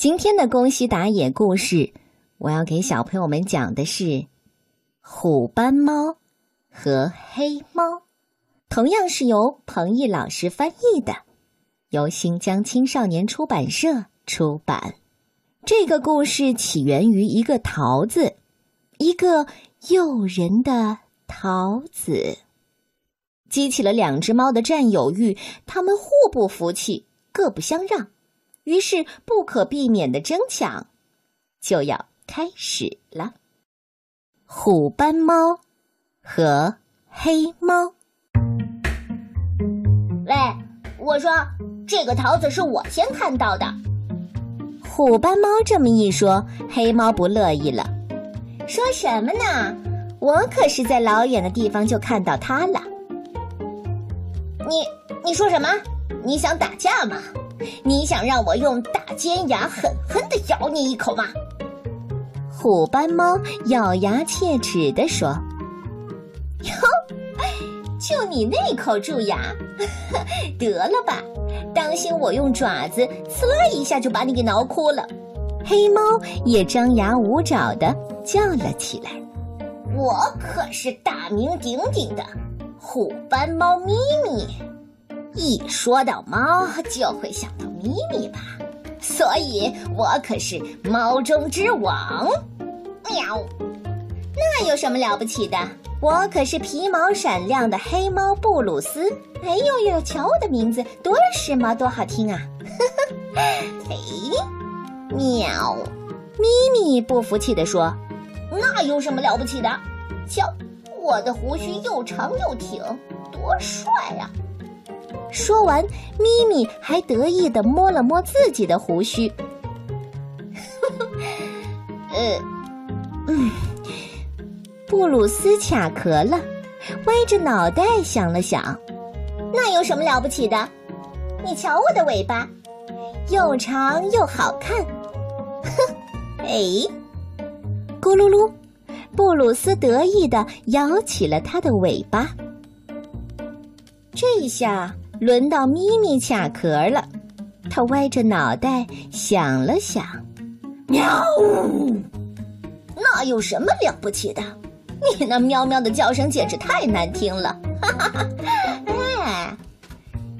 今天的宫西达也故事，我要给小朋友们讲的是虎斑猫和黑猫，同样是由彭毅老师翻译的，由新疆青少年出版社出版。这个故事起源于一个桃子，一个诱人的桃子，激起了两只猫的占有欲，它们互不服气，各不相让。于是，不可避免的争抢就要开始了。虎斑猫和黑猫。喂，我说，这个桃子是我先看到的。虎斑猫这么一说，黑猫不乐意了，说什么呢？我可是在老远的地方就看到它了。你你说什么？你想打架吗？你想让我用大尖牙狠狠的咬你一口吗？虎斑猫咬牙切齿地说：“哟，就你那口蛀牙，得了吧！当心我用爪子呲啦一下就把你给挠哭了。”黑猫也张牙舞爪的叫了起来：“我可是大名鼎鼎的虎斑猫咪咪。”一说到猫，就会想到咪咪吧，所以我可是猫中之王。喵，那有什么了不起的？我可是皮毛闪亮的黑猫布鲁斯。哎呦呦，瞧我的名字，多时髦，多好听啊！嘿，喵，咪咪不服气地说：“那有什么了不起的？瞧，我的胡须又长又挺，多帅呀！”说完，咪咪还得意的摸了摸自己的胡须。呃，嗯，布鲁斯卡壳了，歪着脑袋想了想，那有什么了不起的？你瞧我的尾巴，又长又好看。呵，哎，咕噜噜，布鲁斯得意的摇起了它的尾巴。这一下。轮到咪咪卡壳了，它歪着脑袋想了想，喵！那有什么了不起的？你那喵喵的叫声简直太难听了！哈哈哈！哎，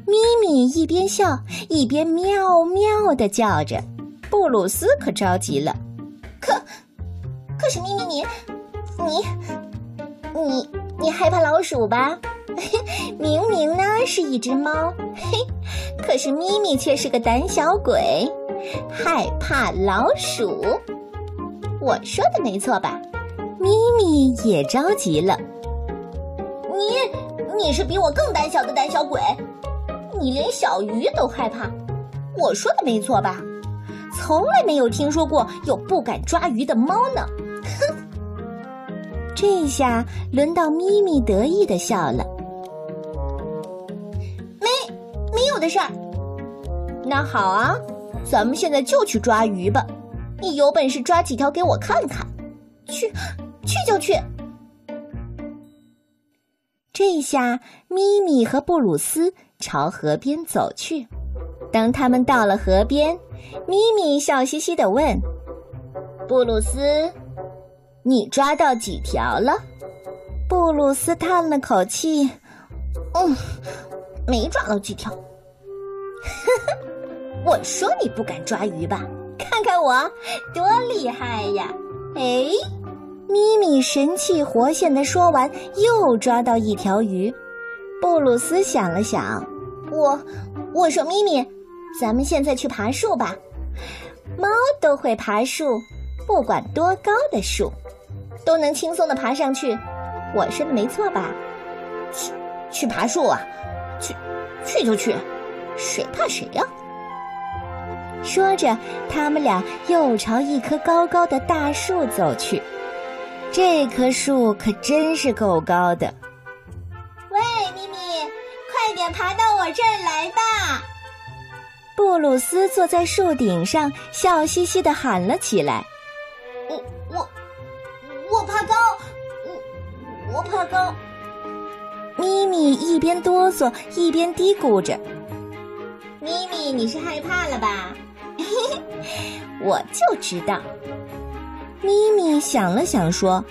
咪咪一边笑一边喵喵的叫着，布鲁斯可着急了。可可是咪咪你你你你害怕老鼠吧？明明呢是一只猫，嘿，可是咪咪却是个胆小鬼，害怕老鼠。我说的没错吧？咪咪也着急了。你你是比我更胆小的胆小鬼，你连小鱼都害怕。我说的没错吧？从来没有听说过有不敢抓鱼的猫呢。哼，这下轮到咪咪得意的笑了。的事儿，那好啊，咱们现在就去抓鱼吧。你有本事抓几条给我看看，去，去就去。这下咪咪和布鲁斯朝河边走去。当他们到了河边，咪咪笑嘻嘻的问：“布鲁斯，你抓到几条了？”布鲁斯叹了口气：“嗯，没抓到几条。”呵呵，我说你不敢抓鱼吧？看看我多厉害呀！哎，咪咪神气活现的说完，又抓到一条鱼。布鲁斯想了想，我我说咪咪，咱们现在去爬树吧。猫都会爬树，不管多高的树，都能轻松的爬上去。我说的没错吧？去去爬树啊！去去就去。谁怕谁呀！说着，他们俩又朝一棵高高的大树走去。这棵树可真是够高的。喂，咪咪，快点爬到我这儿来吧！布鲁斯坐在树顶上，笑嘻嘻的喊了起来：“我我我怕高，我我怕高。”咪咪一边哆嗦一边嘀咕着。你是害怕了吧？我就知道。咪咪想了想说：“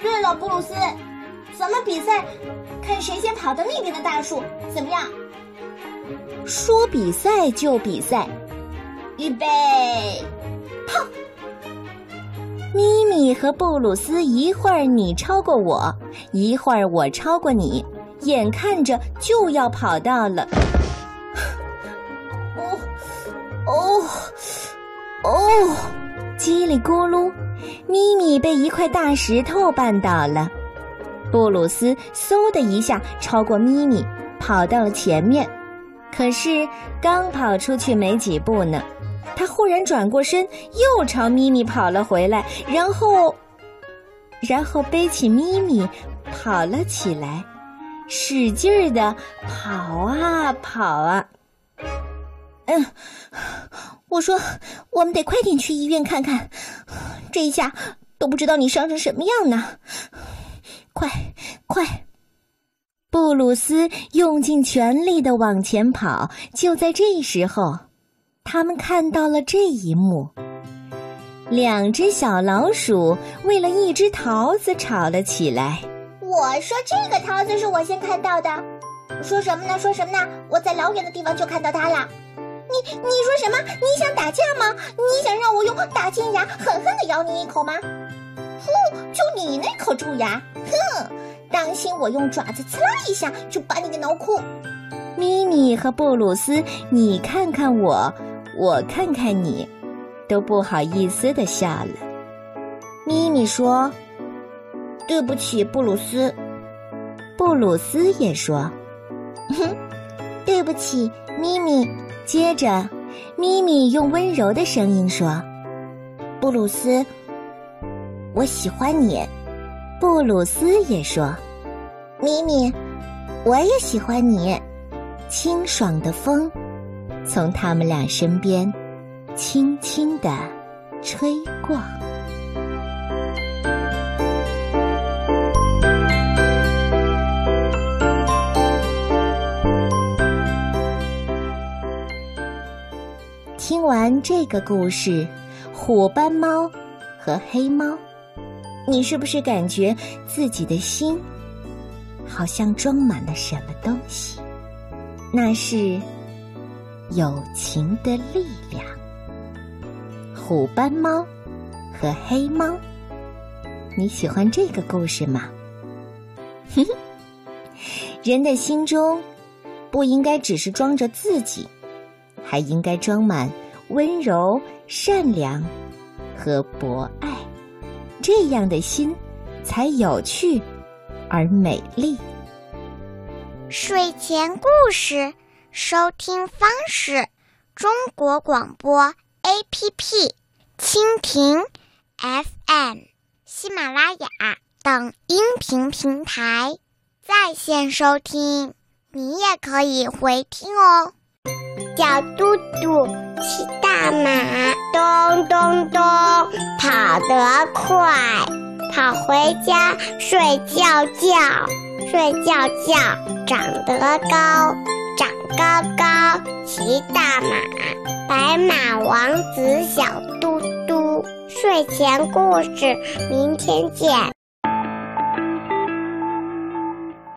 对了，布鲁斯，咱们比赛，看谁先跑到那边的大树，怎么样？”说比赛就比赛，预备，跑！咪咪和布鲁斯一会儿你超过我，一会儿我超过你，眼看着就要跑到了。哦！叽里咕噜，咪咪被一块大石头绊倒了。布鲁斯嗖的一下超过咪咪，跑到了前面。可是刚跑出去没几步呢。他忽然转过身，又朝咪咪跑了回来，然后，然后背起咪咪跑了起来，使劲儿的跑啊跑啊。嗯，我说我们得快点去医院看看，这一下都不知道你伤成什么样呢。快快！布鲁斯用尽全力的往前跑，就在这时候。他们看到了这一幕：两只小老鼠为了一只桃子吵了起来。我说：“这个桃子是我先看到的。”说什么呢？说什么呢？我在老远的地方就看到它了。你你说什么？你想打架吗？你想让我用大尖牙狠狠的咬你一口吗？呼！就你那口蛀牙，哼！当心我用爪子刺啦一下就把你给挠哭。咪咪和布鲁斯，你看看我。我看看你，都不好意思的笑了。咪咪说：“对不起，布鲁斯。”布鲁斯也说：“哼，对不起，咪咪。”接着，咪咪用温柔的声音说：“布鲁斯，我喜欢你。”布鲁斯也说：“咪咪，我也喜欢你。”清爽的风。从他们俩身边，轻轻地吹过。听完这个故事，虎斑猫和黑猫，你是不是感觉自己的心好像装满了什么东西？那是。友情的力量。虎斑猫和黑猫，你喜欢这个故事吗？哼，人的心中不应该只是装着自己，还应该装满温柔、善良和博爱，这样的心才有趣而美丽。睡前故事。收听方式：中国广播 APP、蜻蜓 FM、喜马拉雅等音频平台在线收听。你也可以回听哦。小嘟嘟骑大马，咚咚咚，跑得快，跑回家睡觉觉，睡觉觉长得高。长高高，骑大马，白马王子小嘟嘟。睡前故事，明天见。